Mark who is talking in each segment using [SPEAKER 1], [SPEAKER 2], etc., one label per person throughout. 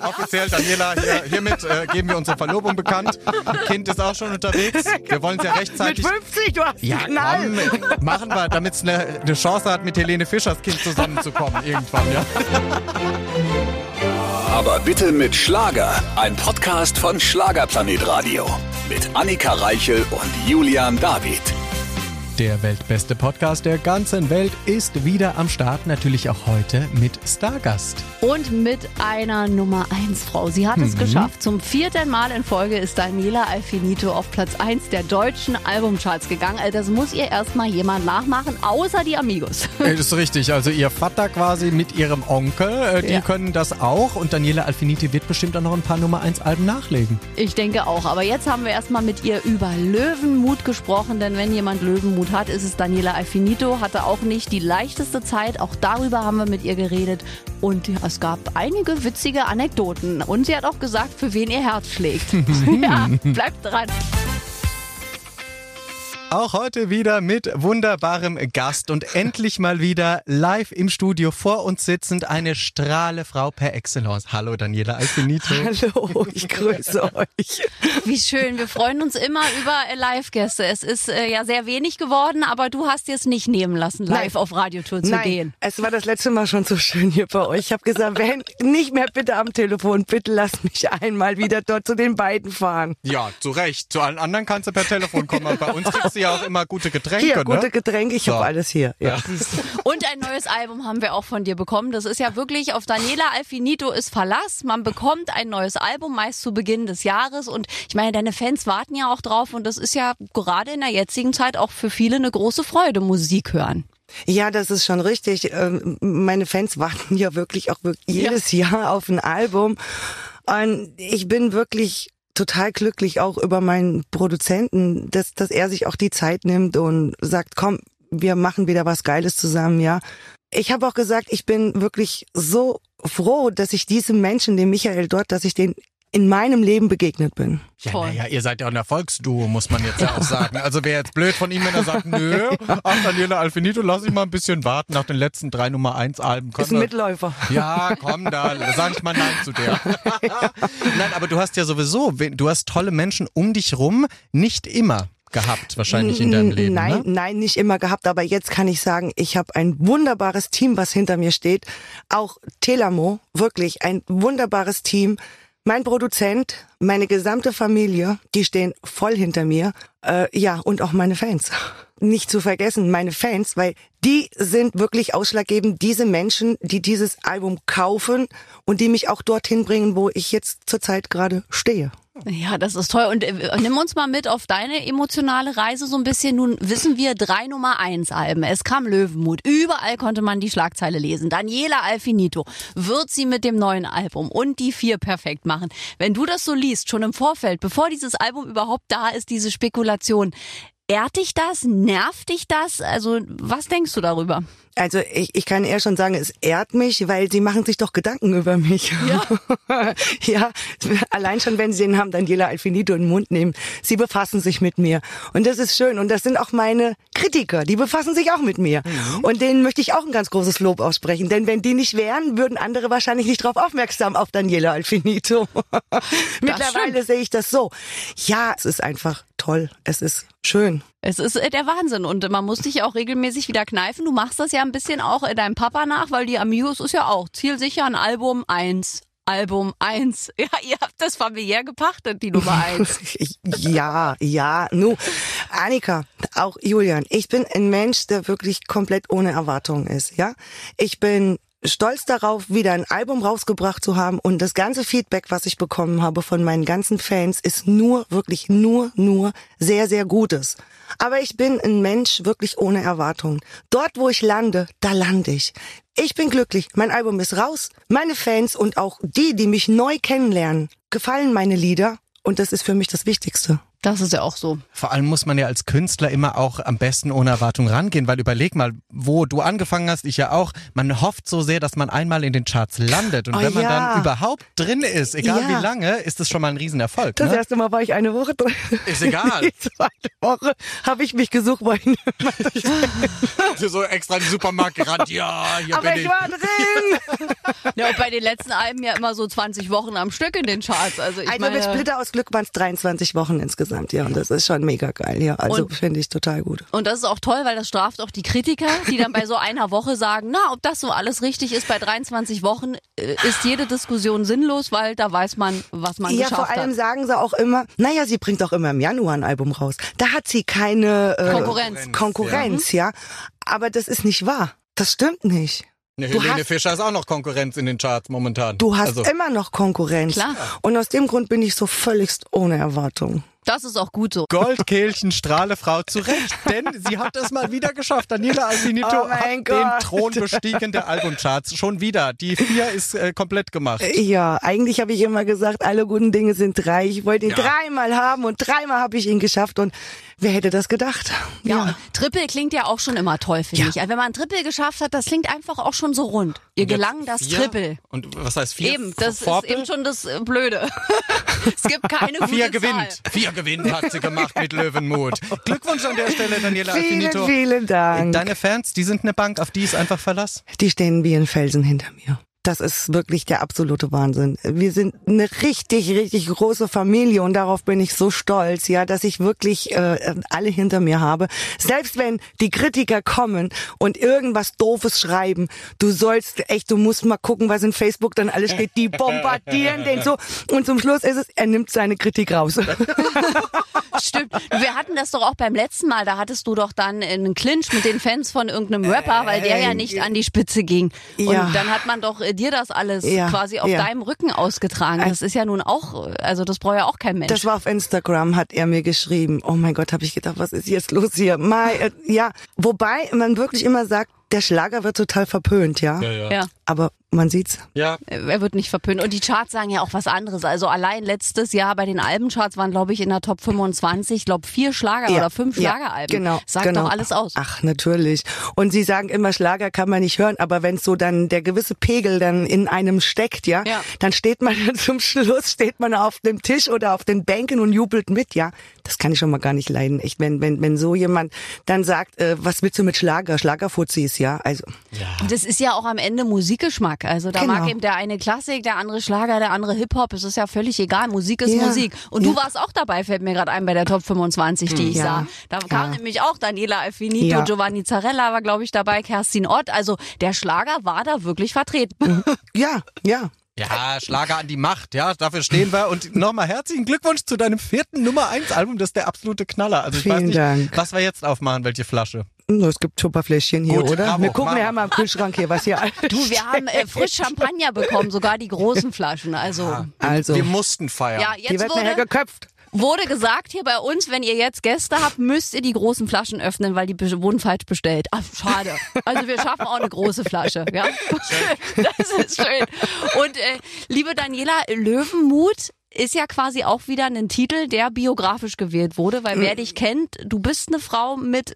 [SPEAKER 1] Offiziell, Daniela, hier, hiermit äh, geben wir unsere Verlobung bekannt. Kind ist auch schon unterwegs. Wir wollen es ja rechtzeitig.
[SPEAKER 2] Mit 50, du hast
[SPEAKER 1] ja,
[SPEAKER 2] Knall.
[SPEAKER 1] komm, machen wir, damit es eine, eine Chance hat, mit Helene Fischers Kind zusammenzukommen irgendwann, ja.
[SPEAKER 3] Aber bitte mit Schlager. Ein Podcast von Schlagerplanet Radio. Mit Annika Reichel und Julian David.
[SPEAKER 1] Der weltbeste Podcast der ganzen Welt ist wieder am Start, natürlich auch heute mit Stargast.
[SPEAKER 4] Und mit einer Nummer 1 Frau. Sie hat es geschafft. Zum vierten Mal in Folge ist Daniela Alfinito auf Platz 1 der deutschen Albumcharts gegangen. Also das muss ihr erstmal jemand nachmachen, außer die Amigos.
[SPEAKER 1] Das ist richtig, also ihr Vater quasi mit ihrem Onkel, äh, die
[SPEAKER 4] Ja.
[SPEAKER 1] können das auch und Daniela Alfiniti wird bestimmt auch noch ein paar Nummer 1 Alben nachlegen.
[SPEAKER 4] Ich denke auch. Aber jetzt haben wir erstmal mit ihr über Löwenmut gesprochen, denn wenn jemand Löwenmut hat, ist es Daniela Alfinito. Hatte auch nicht die leichteste Zeit. Auch darüber haben wir mit ihr geredet. Und es gab einige witzige Anekdoten. Und sie hat auch gesagt, für wen ihr Herz schlägt. ja, bleibt dran.
[SPEAKER 1] Auch heute wieder mit wunderbarem Gast und endlich mal wieder live im Studio vor uns sitzend eine strahle Frau per Excellence. Hallo Daniela Alfinito.
[SPEAKER 2] Hallo, ich grüße euch.
[SPEAKER 4] Wie schön. Wir freuen uns immer über äh, Live-Gäste. Es ist äh, ja sehr wenig geworden, aber du hast dir es nicht nehmen lassen, live
[SPEAKER 2] Nein.
[SPEAKER 4] auf Radiotour zu
[SPEAKER 2] Nein,
[SPEAKER 4] gehen.
[SPEAKER 2] es war das letzte Mal schon so schön hier bei euch. Ich habe gesagt, wenn nicht mehr bitte am Telefon, bitte lasst mich einmal wieder dort zu den beiden fahren.
[SPEAKER 1] Ja, zu Recht. Zu allen anderen kannst du per Telefon kommen. Aber bei uns kriegst du ja auch immer gute Getränke,
[SPEAKER 2] Hier,
[SPEAKER 1] ne?
[SPEAKER 2] gute Getränke, ich
[SPEAKER 1] So.
[SPEAKER 2] habe alles hier. Ja.
[SPEAKER 4] Und ein neues Album haben wir auch von dir bekommen. Das ist ja wirklich auf Daniela Alfinito ist Verlass. Man bekommt ein neues Album meist zu Beginn des Jahres. Und ich meine, deine Fans warten ja auch drauf. Und das ist ja gerade in der jetzigen Zeit auch für viele eine große Freude, Musik hören.
[SPEAKER 2] Ja, das ist schon richtig. Ähm, Meine Fans warten ja wirklich auch wirklich jedes Jahr auf ein Album. Und ich bin wirklich total glücklich auch über meinen Produzenten, dass, dass er sich auch die Zeit nimmt und sagt, komm, wir machen wieder was Geiles zusammen, ja. Ich habe auch gesagt, ich bin wirklich so froh, dass ich diesem Menschen, dem Michael dort, dass ich den in meinem Leben begegnet bin.
[SPEAKER 1] Ja, naja, ihr seid ja ein Erfolgsduo, muss man jetzt ja auch sagen. Also wäre jetzt blöd von ihm, wenn er sagt, nö, ach Daniela Alfinito, lass ich mal ein bisschen warten nach den letzten drei Nummer 1 Alben. Komm,
[SPEAKER 2] Ist ein
[SPEAKER 1] da-
[SPEAKER 2] Mitläufer.
[SPEAKER 1] Ja, komm, da sag ich mal Nein zu der. Nein, aber du hast ja sowieso, du hast tolle Menschen um dich rum, nicht immer gehabt, wahrscheinlich in deinem Leben.
[SPEAKER 2] Nein,
[SPEAKER 1] ne?
[SPEAKER 2] nein, nicht immer gehabt, aber jetzt kann ich sagen, ich habe ein wunderbares Team, was hinter mir steht. Auch Telamo, wirklich ein wunderbares Team. Mein Produzent, meine gesamte Familie, die stehen voll hinter mir. Äh, ja, und auch meine Fans. Nicht zu vergessen, meine Fans, weil die sind wirklich ausschlaggebend, diese Menschen, die dieses Album kaufen und die mich auch dorthin bringen, wo ich jetzt zurzeit gerade stehe.
[SPEAKER 4] Ja, das ist toll. Und äh, nimm uns mal mit auf deine emotionale Reise so ein bisschen. Nun wissen wir drei Nummer eins Alben. Es kam Löwenmut. Überall konnte man die Schlagzeile lesen. Daniela Alfinito wird sie mit dem neuen Album und die vier perfekt machen. Wenn du das so liest, schon im Vorfeld, bevor dieses Album überhaupt da ist, diese Spekulation, ehrt dich das? Nervt dich das? Also, was denkst du darüber?
[SPEAKER 2] Also ich, ich kann eher schon sagen, es ehrt mich, weil sie machen sich doch Gedanken über mich. Ja. ja, allein schon, wenn sie den Namen Daniela Alfinito in den Mund nehmen. Sie befassen sich mit mir. Und das ist schön. Und das sind auch meine Kritiker. Die befassen sich auch mit mir. Und denen möchte ich auch ein ganz großes Lob aussprechen. Denn wenn die nicht wären, würden andere wahrscheinlich nicht darauf aufmerksam auf Daniela Alfinito. Mittlerweile sehe ich das so. Ja, es ist einfach toll. Es ist schön.
[SPEAKER 4] Es ist äh, der Wahnsinn und man muss dich auch regelmäßig wieder kneifen. Du machst das ja ein bisschen auch äh, deinem Papa nach, weil die Amigos ist ja auch zielsicher ein Album eins. Album eins. Ja, ihr habt das familiär gepachtet, die Nummer eins.
[SPEAKER 2] Ich- Ja, ja, nu, Annika, auch Julian, ich bin ein Mensch, der wirklich komplett ohne Erwartungen ist, ja. Ich bin stolz darauf, wieder ein Album rausgebracht zu haben und das ganze Feedback, was ich bekommen habe von meinen ganzen Fans, ist nur, wirklich nur, nur sehr, sehr Gutes. Aber ich bin ein Mensch wirklich ohne Erwartungen. Dort, wo ich lande, da lande ich. Ich bin glücklich. Mein Album ist raus. Meine Fans und auch die, die mich neu kennenlernen, gefallen meine Lieder. Und das ist für mich das Wichtigste.
[SPEAKER 4] Das ist ja auch so.
[SPEAKER 1] Vor allem muss man ja als Künstler immer auch am besten ohne Erwartung rangehen, weil überleg mal, wo du angefangen hast, ich ja auch, man hofft so sehr, dass man einmal in den Charts landet. Und
[SPEAKER 2] Oh
[SPEAKER 1] wenn man
[SPEAKER 2] ja.
[SPEAKER 1] dann überhaupt drin ist, egal
[SPEAKER 2] Ja.
[SPEAKER 1] wie lange, ist das schon mal ein Riesenerfolg.
[SPEAKER 2] Das
[SPEAKER 1] Ne?
[SPEAKER 2] erste Mal war ich eine Woche drin.
[SPEAKER 1] Ist egal.
[SPEAKER 2] Die zweite Woche habe ich mich gesucht, weil ich
[SPEAKER 1] so extra in den Supermarkt gerannt, ja, hier
[SPEAKER 2] aber
[SPEAKER 1] bin
[SPEAKER 2] ich
[SPEAKER 1] ich.
[SPEAKER 2] war drin.
[SPEAKER 4] Ja, und bei den letzten Alben ja immer so 20 Wochen am Stück in den Charts. Also ich
[SPEAKER 2] Also
[SPEAKER 4] meine,
[SPEAKER 2] mit Splitter aus Glück waren es 23 Wochen insgesamt, ja. Und das ist schon mega geil, ja. Also finde ich total gut.
[SPEAKER 4] Und das ist auch toll, weil das straft auch die Kritiker, die dann bei so einer Woche sagen, na, ob das so alles richtig ist, bei 23 Wochen äh, ist jede Diskussion sinnlos, weil da weiß man, was man
[SPEAKER 2] Ja,
[SPEAKER 4] geschafft
[SPEAKER 2] vor allem
[SPEAKER 4] hat.
[SPEAKER 2] sagen sie auch immer, naja, sie bringt auch immer im Januar ein Album raus. Da hat sie keine äh,
[SPEAKER 4] Konkurrenz.
[SPEAKER 2] Konkurrenz, ja. Aber das ist nicht wahr. Das stimmt nicht.
[SPEAKER 1] Ne,
[SPEAKER 2] Du
[SPEAKER 1] Helene
[SPEAKER 2] hast-
[SPEAKER 1] Fischer ist auch noch Konkurrenz in den Charts momentan.
[SPEAKER 2] Du hast
[SPEAKER 1] also,
[SPEAKER 2] immer noch Konkurrenz.
[SPEAKER 4] Klar.
[SPEAKER 2] Und aus dem Grund bin ich so völligst ohne Erwartung.
[SPEAKER 4] Das ist auch gut so.
[SPEAKER 1] Goldkehlchen, Strahlefrau zu Recht, denn sie hat es mal wieder geschafft. Daniela Alfinito
[SPEAKER 2] Oh
[SPEAKER 1] hat den
[SPEAKER 2] Gott.
[SPEAKER 1] Thron bestiegen der Albumcharts. Schon wieder. Die vier ist äh, komplett gemacht.
[SPEAKER 2] Ja, eigentlich habe ich immer gesagt, alle guten Dinge sind drei. Ich wollte ihn
[SPEAKER 1] Ja.
[SPEAKER 2] dreimal haben und dreimal habe ich ihn geschafft. Und wer hätte das gedacht?
[SPEAKER 4] Ja, und Triple klingt ja auch schon immer toll, finde
[SPEAKER 2] Ja.
[SPEAKER 4] ich. Also wenn man ein Triple geschafft hat, das klingt einfach auch schon so rund. Ihr gelang das
[SPEAKER 1] Vier?
[SPEAKER 4] Triple.
[SPEAKER 1] Und was heißt vier?
[SPEAKER 4] Eben, das
[SPEAKER 1] Vorbild?
[SPEAKER 4] ist eben schon das äh, Blöde. es gibt keine gute
[SPEAKER 1] Vier
[SPEAKER 4] Zahl.
[SPEAKER 1] gewinnt. Vier gewinnt hat sie gemacht mit Löwenmut. Glückwunsch an der Stelle, Daniela
[SPEAKER 2] Vielen,
[SPEAKER 1] Alfinito.
[SPEAKER 2] vielen Dank.
[SPEAKER 1] Deine Fans, die sind eine Bank, auf die ist einfach Verlass.
[SPEAKER 2] Die stehen wie ein Felsen hinter mir. Das ist wirklich der absolute Wahnsinn. Wir sind eine richtig, richtig große Familie und darauf bin ich so stolz, ja, dass ich wirklich äh, alle hinter mir habe. Selbst wenn die Kritiker kommen und irgendwas Doofes schreiben, du sollst echt, du musst mal gucken, was in Facebook dann alles steht. Die bombardieren den so und zum Schluss ist es, er nimmt seine Kritik raus.
[SPEAKER 4] Stimmt. Wir hatten das doch auch beim letzten Mal. Da hattest du doch dann einen Clinch mit den Fans von irgendeinem Rapper, weil der ja nicht an die Spitze ging. Und
[SPEAKER 2] Ja.
[SPEAKER 4] dann hat man doch dir das alles
[SPEAKER 2] Ja,
[SPEAKER 4] quasi auf
[SPEAKER 2] ja.
[SPEAKER 4] deinem Rücken ausgetragen. Das ist ja nun auch, also das braucht ja auch kein Mensch.
[SPEAKER 2] Das war auf Instagram, hat er mir geschrieben. Oh mein Gott, habe ich gedacht, was ist jetzt los hier? Mai, äh, ja, wobei man wirklich immer sagt, der Schlager wird total verpönt, ja.
[SPEAKER 4] ja.
[SPEAKER 2] Aber man sieht's.
[SPEAKER 1] Ja.
[SPEAKER 4] Er wird nicht verpönt. Und die Charts sagen ja auch was anderes. Also allein letztes Jahr bei den Albencharts waren, glaube ich, in der Top 25, ich glaube, vier Schlager
[SPEAKER 2] Ja,
[SPEAKER 4] oder fünf
[SPEAKER 2] ja,
[SPEAKER 4] Schlageralben.
[SPEAKER 2] Genau.
[SPEAKER 4] Sagt
[SPEAKER 2] genau.
[SPEAKER 4] doch alles aus.
[SPEAKER 2] Ach, natürlich. Und sie sagen immer, Schlager kann man nicht hören, aber wenn so dann der gewisse Pegel dann in einem steckt, ja,
[SPEAKER 4] Ja.
[SPEAKER 2] dann steht man zum Schluss, steht man auf dem Tisch oder auf den Bänken und jubelt mit, ja. Das kann ich schon mal gar nicht leiden. Echt, wenn, wenn, wenn so jemand dann sagt, äh, was willst du mit Schlager? Schlagerfuzis, ja. Also,
[SPEAKER 4] Das ist ja auch am Ende Musikgeschmack. Also da
[SPEAKER 2] Genau.
[SPEAKER 4] mag eben der eine Klassik, der andere Schlager, der andere Hip-Hop. Es ist ja völlig egal. Musik ist
[SPEAKER 2] Ja.
[SPEAKER 4] Musik. Und du
[SPEAKER 2] Ja.
[SPEAKER 4] warst auch dabei, fällt mir gerade ein, bei der Top 25, die ich sah. Da kam nämlich auch Daniela Alfinito,
[SPEAKER 2] Ja.
[SPEAKER 4] Giovanni Zarella war, glaube ich, dabei, Kerstin Ott. Also der Schlager war da wirklich vertreten.
[SPEAKER 2] ja, ja.
[SPEAKER 1] Ja, Schlager an die Macht, ja, dafür stehen wir. Und nochmal herzlichen Glückwunsch zu deinem vierten Nummer 1 Album, das ist der absolute Knaller. Also ich weiß
[SPEAKER 2] Vielen
[SPEAKER 1] nicht,
[SPEAKER 2] Dank.
[SPEAKER 1] was wir jetzt aufmachen, welche Flasche.
[SPEAKER 2] Nur es gibt Tupperfläschchen hier,
[SPEAKER 1] Gut,
[SPEAKER 2] oder?
[SPEAKER 1] bravo,
[SPEAKER 2] wir gucken
[SPEAKER 1] Mama.
[SPEAKER 2] ja mal im Kühlschrank hier, was hier alles
[SPEAKER 4] Du, wir haben äh, frisch Champagner bekommen, sogar die großen Flaschen. Also
[SPEAKER 2] Also,
[SPEAKER 1] Wir mussten feiern.
[SPEAKER 4] ja,
[SPEAKER 2] die
[SPEAKER 4] jetzt
[SPEAKER 2] wird nachher
[SPEAKER 4] wurde,
[SPEAKER 2] geköpft.
[SPEAKER 4] Wurde gesagt hier bei uns, wenn ihr jetzt Gäste habt, müsst ihr die großen Flaschen öffnen, weil die wurden falsch bestellt. Ach, schade. Also wir schaffen auch eine große Flasche. Ja? Das ist schön. Und äh, liebe Daniela, Löwenmut ist ja quasi auch wieder ein Titel, der biografisch gewählt wurde, weil
[SPEAKER 2] Mm.
[SPEAKER 4] wer dich kennt, du bist eine Frau mit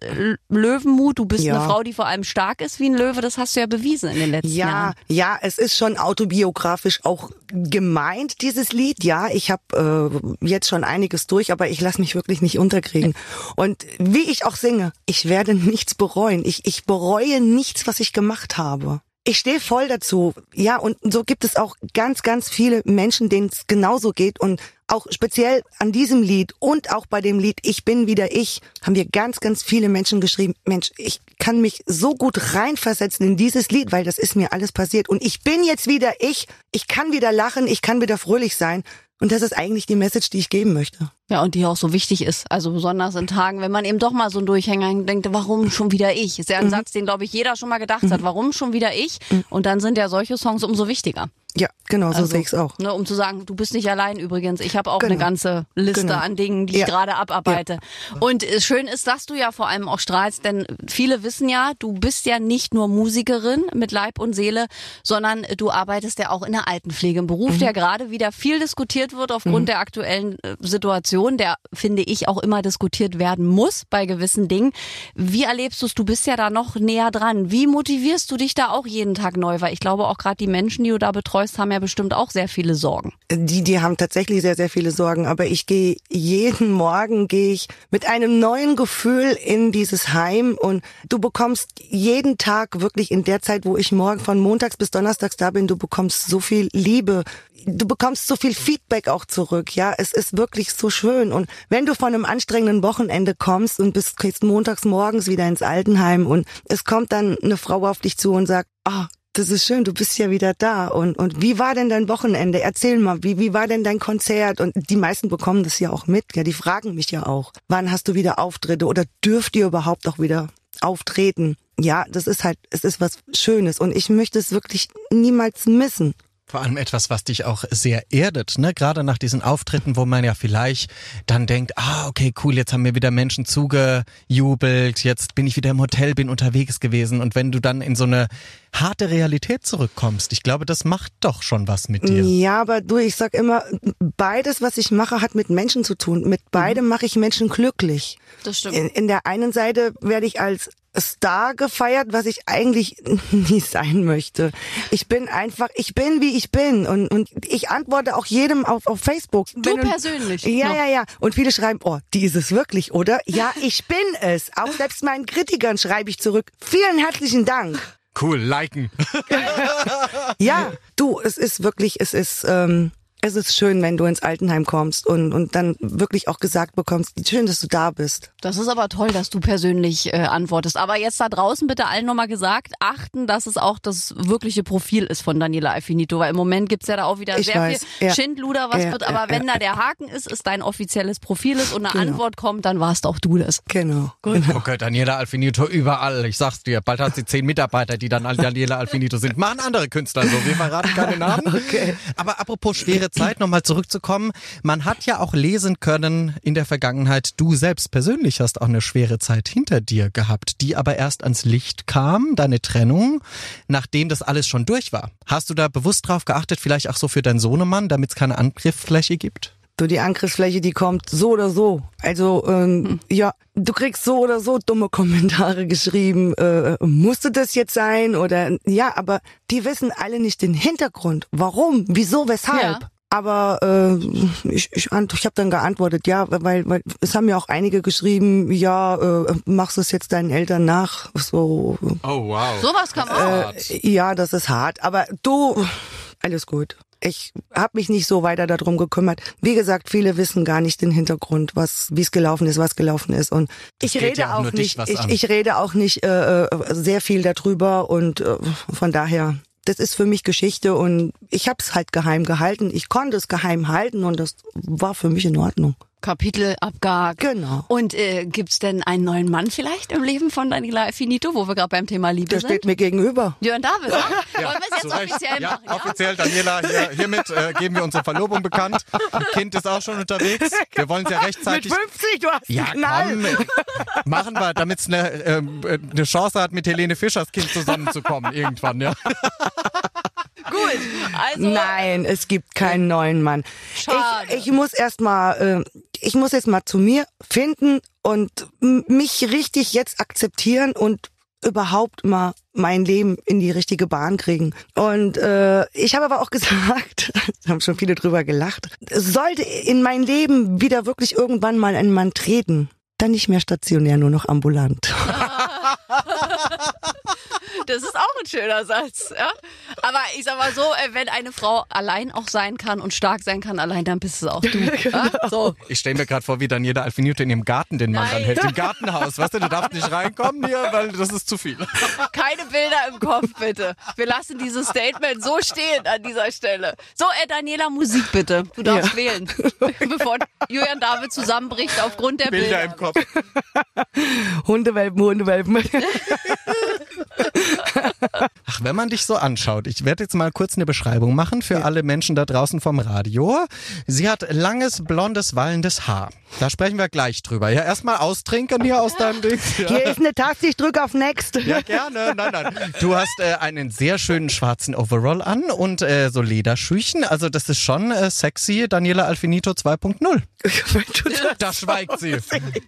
[SPEAKER 4] Löwenmut, du bist
[SPEAKER 2] Ja.
[SPEAKER 4] eine Frau, die vor allem stark ist wie ein Löwe, das hast du ja bewiesen in den letzten
[SPEAKER 2] Ja,
[SPEAKER 4] Jahren.
[SPEAKER 2] ja, es ist schon autobiografisch auch gemeint, dieses Lied. Ja, ich habe äh, jetzt schon einiges durch, aber ich lasse mich wirklich nicht unterkriegen. Und wie ich auch singe, ich werde nichts bereuen. Ich, ich bereue nichts, was ich gemacht habe. Ich stehe voll dazu. Ja, und so gibt es auch ganz, ganz viele Menschen, denen es genauso geht. Und auch speziell an diesem Lied und auch bei dem Lied Ich bin wieder ich, haben wir ganz, ganz viele Menschen geschrieben, Mensch, ich kann mich so gut reinversetzen in dieses Lied, weil das ist mir alles passiert. Und ich bin jetzt wieder ich, ich kann wieder lachen, ich kann wieder fröhlich sein. Und das ist eigentlich die Message, die ich geben möchte.
[SPEAKER 4] Ja, und die auch so wichtig ist. Also besonders in Tagen, wenn man eben doch mal so einen Durchhänger denkt, warum schon wieder ich? Ist ja ein
[SPEAKER 2] Mhm.
[SPEAKER 4] Satz, den, glaube ich, jeder schon mal gedacht hat. Warum schon wieder ich? Und dann sind ja solche Songs umso wichtiger.
[SPEAKER 2] Ja, genau, so
[SPEAKER 4] Also,
[SPEAKER 2] sehe ich es auch.
[SPEAKER 4] Ne, um zu sagen, du bist nicht allein übrigens. Ich habe auch
[SPEAKER 2] Genau.
[SPEAKER 4] eine ganze Liste
[SPEAKER 2] Genau.
[SPEAKER 4] an Dingen, die
[SPEAKER 2] Ja.
[SPEAKER 4] ich gerade abarbeite. Und äh, schön ist, dass du ja vor allem auch strahlst, denn viele wissen ja, du bist ja nicht nur Musikerin mit Leib und Seele, sondern du arbeitest ja auch in der Altenpflege. Ein Beruf,
[SPEAKER 2] Mhm.
[SPEAKER 4] der gerade wieder viel diskutiert wird aufgrund der aktuellen äh, Situation, der, finde ich, auch immer diskutiert werden muss bei gewissen Dingen. Wie erlebst du es? Du bist ja da noch näher dran. Wie motivierst du dich da auch jeden Tag neu? Weil ich glaube, auch gerade die Menschen, die du da betreust, haben ja bestimmt auch sehr viele Sorgen.
[SPEAKER 2] Die, die haben tatsächlich sehr, sehr viele Sorgen, aber ich gehe jeden Morgen gehe ich mit einem neuen Gefühl in dieses Heim und du bekommst jeden Tag wirklich in der Zeit, wo ich morgen von montags bis donnerstags da bin, du bekommst so viel Liebe, du bekommst so viel Feedback auch zurück, ja, es ist wirklich so schön und wenn du von einem anstrengenden Wochenende kommst und bist gehst montags morgens wieder ins Altenheim und es kommt dann eine Frau auf dich zu und sagt, ah, das ist schön, du bist ja wieder da. Und, und wie war denn dein Wochenende? Erzähl mal, wie, wie war denn dein Konzert? Und die meisten bekommen das ja auch mit, ja, die fragen mich ja auch, wann hast du wieder Auftritte oder dürft ihr überhaupt auch wieder auftreten? Ja, das ist halt, es ist was Schönes und ich möchte es wirklich niemals missen.
[SPEAKER 1] Vor allem etwas, was dich auch sehr erdet, ne? Gerade nach diesen Auftritten, wo man ja vielleicht dann denkt, ah, okay, cool, jetzt haben mir wieder Menschen zugejubelt, jetzt bin ich wieder im Hotel, bin unterwegs gewesen. Und wenn du dann in so eine harte Realität zurückkommst, ich glaube, das macht doch schon was mit dir.
[SPEAKER 2] Ja, aber du, ich sag immer, beides, was ich mache, hat mit Menschen zu tun. Mit beidem mache ich Menschen glücklich.
[SPEAKER 4] Das stimmt.
[SPEAKER 2] In, in der einen Seite werde ich als Star gefeiert, was ich eigentlich nie sein möchte. Ich bin einfach, ich bin wie ich bin und, und ich antworte auch jedem auf, auf Facebook.
[SPEAKER 4] Du
[SPEAKER 2] Wenn
[SPEAKER 4] persönlich
[SPEAKER 2] Ja,
[SPEAKER 4] noch.
[SPEAKER 2] ja, ja. Und viele schreiben, oh, die ist es wirklich, oder? Ja, ich bin es. Auch selbst meinen Kritikern schreibe ich zurück. Vielen herzlichen Dank.
[SPEAKER 1] Cool, liken.
[SPEAKER 2] Ja, du, es ist wirklich, es ist, ähm, es ist schön, wenn du ins Altenheim kommst und, und dann wirklich auch gesagt bekommst, schön, dass du da bist.
[SPEAKER 4] Das ist aber toll, dass du persönlich äh, antwortest. Aber jetzt da draußen bitte allen nochmal gesagt, achten, dass es auch das wirkliche Profil ist von Daniela Alfinito, weil im Moment gibt's ja da auch wieder
[SPEAKER 2] Ich
[SPEAKER 4] sehr
[SPEAKER 2] weiß,
[SPEAKER 4] viel
[SPEAKER 2] ja.
[SPEAKER 4] Schindluder, was
[SPEAKER 2] Ja,
[SPEAKER 4] wird.
[SPEAKER 2] ja,
[SPEAKER 4] Aber wenn
[SPEAKER 2] ja,
[SPEAKER 4] da der Haken ist, ist dein offizielles Profil ist und eine
[SPEAKER 2] Genau.
[SPEAKER 4] Antwort kommt, dann warst auch du das.
[SPEAKER 2] Genau.
[SPEAKER 1] Okay, Daniela Alfinito überall. Ich sag's dir, bald hat sie zehn Mitarbeiter, die dann Daniela Alfinito sind. Machen andere Künstler so. Wir verraten keine Namen.
[SPEAKER 2] Okay.
[SPEAKER 1] Aber apropos schwere Zeit, nochmal zurückzukommen. Man hat ja auch lesen können in der Vergangenheit, du selbst persönlich hast auch eine schwere Zeit hinter dir gehabt, die aber erst ans Licht kam, deine Trennung, nachdem das alles schon durch war. Hast du da bewusst drauf geachtet, vielleicht auch so für deinen Sohnemann, damit es keine Angriffsfläche gibt?
[SPEAKER 2] Du, die Angriffsfläche, die kommt so oder so. Also, ähm, ja, du kriegst so oder so dumme Kommentare geschrieben. Äh, musste das jetzt sein? Oder ja, aber die wissen alle nicht den Hintergrund. Warum? Wieso? Weshalb?
[SPEAKER 4] Ja.
[SPEAKER 2] Aber äh, ich, ich, ich habe dann geantwortet, ja, weil, weil es haben ja auch einige geschrieben, ja, äh, machst du es jetzt deinen Eltern nach? So,
[SPEAKER 1] Oh wow.
[SPEAKER 4] Sowas kann auch.
[SPEAKER 2] äh, ja, das ist hart. Aber du, alles gut. Ich habe mich nicht so weiter darum gekümmert. Wie gesagt, viele wissen gar nicht den Hintergrund, was wie es gelaufen ist, was gelaufen ist. Und ich rede
[SPEAKER 1] ja auch
[SPEAKER 2] nicht, ich, ich rede auch nicht äh, äh, sehr viel darüber und äh, von daher. Das ist für mich Geschichte und ich habe es halt geheim gehalten. Ich konnte es geheim halten und das war für mich in Ordnung.
[SPEAKER 4] Kapitel abgehakt.
[SPEAKER 2] Genau.
[SPEAKER 4] Und äh, gibt's denn einen neuen Mann vielleicht im Leben von Daniela Alfinito, wo wir gerade beim Thema Liebe
[SPEAKER 2] Der
[SPEAKER 4] sind?
[SPEAKER 2] steht mir gegenüber.
[SPEAKER 4] Jörn David, ja. Wollen wir es jetzt offiziell
[SPEAKER 1] ja,
[SPEAKER 4] machen? Ja?
[SPEAKER 1] offiziell, Daniela, hier, hiermit äh, geben wir unsere Verlobung bekannt. Kind ist auch schon unterwegs. Wir wollen es ja rechtzeitig.
[SPEAKER 2] 50, du hast
[SPEAKER 1] Ja,
[SPEAKER 2] Knall.
[SPEAKER 1] komm, machen wir, damit es eine ähm, äh, eine Chance hat, mit Helene Fischers Kind zusammenzukommen irgendwann, ja.
[SPEAKER 4] Gut. Also,
[SPEAKER 2] Nein, es gibt keinen neuen Mann.
[SPEAKER 4] Schade.
[SPEAKER 2] Ich, ich muss erst mal, äh, ich muss jetzt mal zu mir finden und mich richtig jetzt akzeptieren und überhaupt mal mein Leben in die richtige Bahn kriegen. Und äh, ich habe aber auch gesagt, haben schon viele drüber gelacht, sollte in mein Leben wieder wirklich irgendwann mal ein Mann treten, dann nicht mehr stationär, nur noch ambulant.
[SPEAKER 4] das ist auch ein schöner Satz. Ja? Aber ich sag mal so, äh, wenn eine Frau allein auch sein kann und stark sein kann, allein dann bist es auch du. Ja? So.
[SPEAKER 1] Ich stelle mir gerade vor, wie Daniela Alfinito in ihrem Garten den Mann dann hält. Im Gartenhaus, weißt du, du darfst nicht reinkommen hier, weil das ist zu viel.
[SPEAKER 4] Keine Bilder im Kopf, bitte. Wir lassen dieses Statement so stehen an dieser Stelle. So, äh, Daniela, Musik bitte. Du darfst
[SPEAKER 2] Ja.
[SPEAKER 4] wählen. Bevor Julian David zusammenbricht aufgrund der Bilder.
[SPEAKER 1] Bilder im Kopf.
[SPEAKER 2] Hundewelpen, Hundewelpen.
[SPEAKER 1] Ach, wenn man dich so anschaut, ich werde jetzt mal kurz eine Beschreibung machen für alle Menschen da draußen vom Radio. Sie hat langes, blondes, wallendes Haar. Da sprechen wir gleich drüber. Ja, erstmal austrinken hier aus deinem Ding. Ja.
[SPEAKER 2] Hier ist eine Taste, ich drücke auf Next.
[SPEAKER 1] Ja, gerne. Nein, nein. Du hast äh, einen sehr schönen schwarzen Overall an und äh, so Lederschüchen. Also das ist schon äh, sexy Daniela Alfinito 2.0. Da schweigt sie.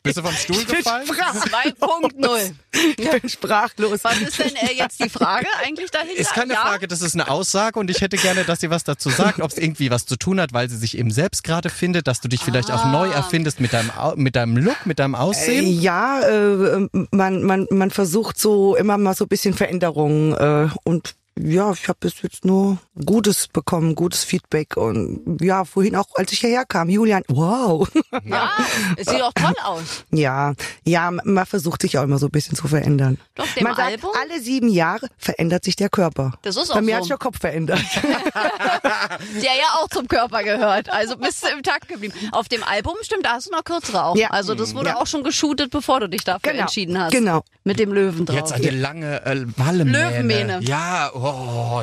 [SPEAKER 1] Bist du vom Stuhl gefallen?
[SPEAKER 4] 2.0.
[SPEAKER 2] Ich bin sprachlos.
[SPEAKER 4] Was ist denn äh, jetzt die Frage eigentlich dahinter?
[SPEAKER 1] Ist keine
[SPEAKER 4] ja?
[SPEAKER 1] Frage, das ist eine Aussage und ich hätte gerne, dass sie was dazu sagt, ob es irgendwie was zu tun hat, weil sie sich eben selbst gerade findet, dass du dich vielleicht auch neu erfindest mit deinem, mit deinem Look, mit deinem Aussehen.
[SPEAKER 2] Ja, äh, man, man, man versucht so immer mal so ein bisschen Veränderungen äh, und ja, ich habe bis jetzt nur Gutes bekommen, gutes Feedback und ja, vorhin auch, als ich hierher kam, Julian, wow.
[SPEAKER 4] Ja, es sieht auch toll aus.
[SPEAKER 2] Ja, ja, man versucht sich auch immer so ein bisschen zu verändern.
[SPEAKER 4] Doch, dem
[SPEAKER 2] man sagt,
[SPEAKER 4] Album?
[SPEAKER 2] alle sieben Jahre verändert sich der Körper.
[SPEAKER 4] Das ist
[SPEAKER 2] Bei
[SPEAKER 4] auch
[SPEAKER 2] mir
[SPEAKER 4] so.
[SPEAKER 2] hat sich der Kopf verändert.
[SPEAKER 4] Der ja auch zum Körper gehört. Also bist du im Takt geblieben. Auf dem Album, stimmt, da hast du noch kürzere auch.
[SPEAKER 2] Ja.
[SPEAKER 4] Also das wurde
[SPEAKER 2] Ja.
[SPEAKER 4] auch schon geshootet, bevor du dich dafür
[SPEAKER 2] Genau.
[SPEAKER 4] entschieden hast.
[SPEAKER 2] Genau.
[SPEAKER 4] Mit dem Löwen drauf.
[SPEAKER 1] Jetzt eine lange äh, Wallemähne.
[SPEAKER 4] Löwenmähne.
[SPEAKER 1] Ja, oh,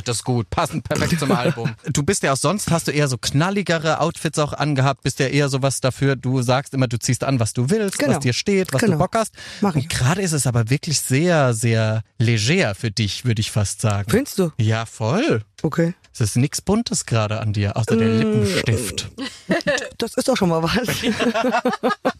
[SPEAKER 1] das ist gut. Passend perfekt zum Album. Du bist ja auch sonst, hast du eher so knalligere Outfits auch angehabt, bist ja eher sowas dafür, du sagst immer, du ziehst an, was du willst,
[SPEAKER 2] Genau.
[SPEAKER 1] was dir steht, was du
[SPEAKER 2] Genau.
[SPEAKER 1] Bock hast.
[SPEAKER 2] Mach ich.
[SPEAKER 1] Und gerade ist es aber wirklich sehr, sehr leger für dich, würde ich fast sagen.
[SPEAKER 2] Findest du?
[SPEAKER 1] Ja, voll.
[SPEAKER 2] Okay.
[SPEAKER 1] Es ist nichts Buntes gerade an dir, außer der
[SPEAKER 2] Mm.
[SPEAKER 1] Lippenstift.
[SPEAKER 2] Das ist doch schon mal was.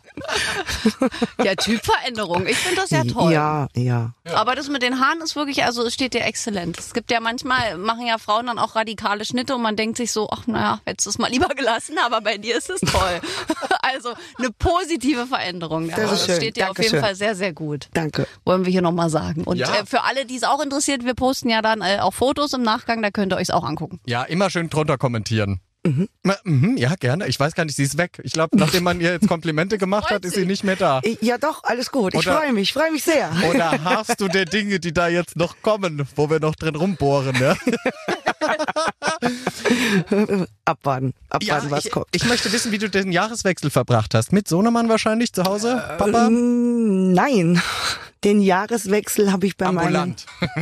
[SPEAKER 4] Ja, Typveränderung. Ich finde das ja toll.
[SPEAKER 2] Ja, ja.
[SPEAKER 4] Aber das mit den Haaren ist wirklich, also es steht dir exzellent. Es gibt ja manchmal, machen ja Frauen dann auch radikale Schnitte und man denkt sich so, ach naja, hättest du es mal lieber gelassen, aber bei dir ist es toll. also eine positive Veränderung.
[SPEAKER 2] Das ist schön.
[SPEAKER 4] steht dir auf
[SPEAKER 2] Dankeschön.
[SPEAKER 4] jeden Fall sehr, sehr gut.
[SPEAKER 2] Danke.
[SPEAKER 4] Wollen wir hier nochmal sagen. Und
[SPEAKER 1] Ja.
[SPEAKER 4] äh, für alle, die es auch interessiert, wir posten ja dann äh, auch Fotos im Nachgang, da könnt ihr euch auch angucken.
[SPEAKER 1] Ja, immer schön drunter kommentieren. Mhm. Mhm, ja, gerne. Ich weiß gar nicht, sie ist weg. Ich glaube, nachdem man ihr jetzt Komplimente gemacht hat, ist sie nicht mehr da.
[SPEAKER 2] Ja, doch, alles gut. Ich freue mich, freue mich sehr.
[SPEAKER 1] Oder hast du der Dinge, die da jetzt noch kommen, wo wir noch drin rumbohren? Ja,
[SPEAKER 2] Abwarten, abwarten, was
[SPEAKER 1] ich,
[SPEAKER 2] kommt.
[SPEAKER 1] ich möchte wissen, wie du den Jahreswechsel verbracht hast. Mit Sohnemann wahrscheinlich zu Hause, Papa?
[SPEAKER 2] Mm, Nein, den Jahreswechsel habe ich bei meinem
[SPEAKER 1] Ambulant.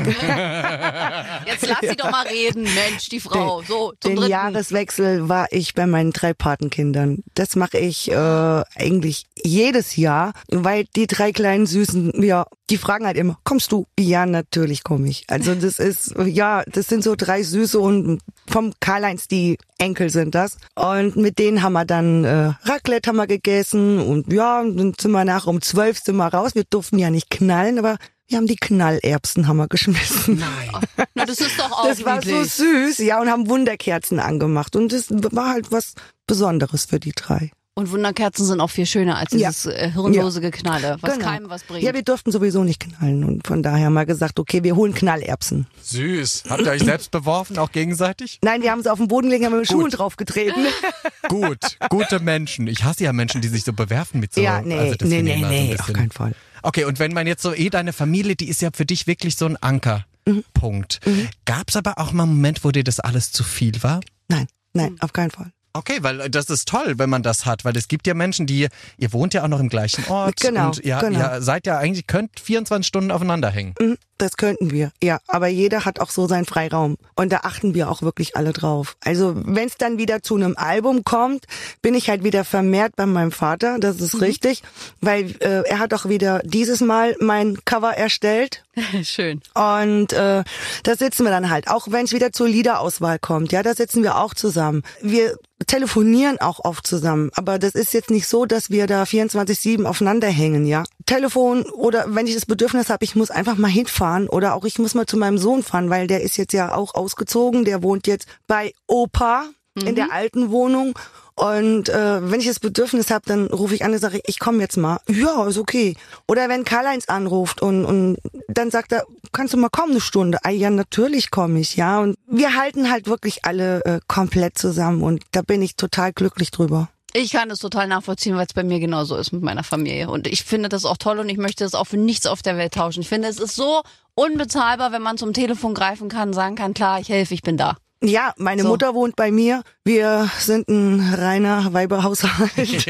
[SPEAKER 4] Jetzt lass sie doch mal reden, Mensch, die Frau. So, zum
[SPEAKER 2] den
[SPEAKER 4] dritten.
[SPEAKER 2] Jahreswechsel war ich bei meinen drei Patenkindern. Das mache ich äh, eigentlich jedes Jahr, weil die drei kleinen Süßen, ja, die fragen halt immer, kommst du? Ja, natürlich komme ich. Also das ist, ja, das sind so drei Süße und vom Karl-Heinz, die Enkel sind das. Und mit denen haben wir dann äh, Raclette haben wir gegessen und ja, dann sind wir nach um zwölf sind wir raus. Wir durften ja nicht knallen, aber wir haben die Knallerbsen haben wir geschmissen.
[SPEAKER 1] Nein.
[SPEAKER 4] Na, das ist doch auch
[SPEAKER 2] Das war so süß, ja, und haben Wunderkerzen angemacht. Und das war halt was Besonderes für die drei.
[SPEAKER 4] Und Wunderkerzen sind auch viel schöner als
[SPEAKER 2] Ja.
[SPEAKER 4] dieses äh, hirnlose Geknalle, was keinem was bringt.
[SPEAKER 2] Ja, wir durften sowieso nicht knallen. Und von daher haben wir gesagt, okay, wir holen Knallerbsen.
[SPEAKER 1] Süß. Habt ihr euch selbst beworfen, auch gegenseitig?
[SPEAKER 2] Nein, wir haben sie auf den Boden gelegt, haben mit den Schuhen draufgetreten.
[SPEAKER 1] Gut, gute Menschen. Ich hasse ja Menschen, die sich so bewerfen mit so.
[SPEAKER 2] ja, nee,
[SPEAKER 1] also das
[SPEAKER 2] nee, nee, nee, auf keinen Fall.
[SPEAKER 1] Okay, und wenn man jetzt so eh deine Familie, die ist ja für dich wirklich so ein Anker.
[SPEAKER 2] Mhm.
[SPEAKER 1] Punkt. Gab's aber auch mal einen Moment, wo dir das alles zu viel war?
[SPEAKER 2] Nein, nein, auf keinen Fall.
[SPEAKER 1] Okay, weil das ist toll, wenn man das hat, weil es gibt ja Menschen, die, ihr wohnt ja auch noch im gleichen Ort
[SPEAKER 2] Genau,
[SPEAKER 1] und ja,
[SPEAKER 2] genau.
[SPEAKER 1] ihr seid ja eigentlich, könnt 24 Stunden aufeinander hängen.
[SPEAKER 2] Mhm, Das könnten wir, ja. Aber jeder hat auch so seinen Freiraum. Und da achten wir auch wirklich alle drauf. Also wenn es dann wieder zu einem Album kommt, bin ich halt wieder vermehrt bei meinem Vater. Das ist richtig. Weil äh, er hat auch wieder dieses Mal mein Cover erstellt.
[SPEAKER 4] Schön.
[SPEAKER 2] Und äh, da sitzen wir dann halt, auch wenn es wieder zur Liederauswahl kommt, ja, da sitzen wir auch zusammen. Wir telefonieren auch oft zusammen, aber das ist jetzt nicht so, dass wir da 24/7 aufeinander hängen, ja. Telefon oder wenn ich das Bedürfnis habe, ich muss einfach mal hinfahren oder auch ich muss mal zu meinem Sohn fahren, weil der ist jetzt ja auch ausgezogen, der wohnt jetzt bei Opa in der alten Wohnung und äh, wenn ich das Bedürfnis habe, dann rufe ich an und sage, ich komme jetzt mal. Ja, ist okay. Oder wenn Karl-Heinz anruft und, und dann sagt er, kannst du mal kommen eine Stunde? Ah ja, natürlich komme ich, ja. Und wir halten halt wirklich alle äh, komplett zusammen und da bin ich total glücklich drüber.
[SPEAKER 4] Ich kann es total nachvollziehen, weil es bei mir genauso ist mit meiner Familie. Und ich finde das auch toll und ich möchte das auch für nichts auf der Welt tauschen. Ich finde, es ist so unbezahlbar, wenn man zum Telefon greifen kann, sagen kann, klar, ich helfe, ich bin da.
[SPEAKER 2] Ja, meine
[SPEAKER 4] So.
[SPEAKER 2] Mutter wohnt bei mir. Wir sind ein reiner Weiberhaushalt.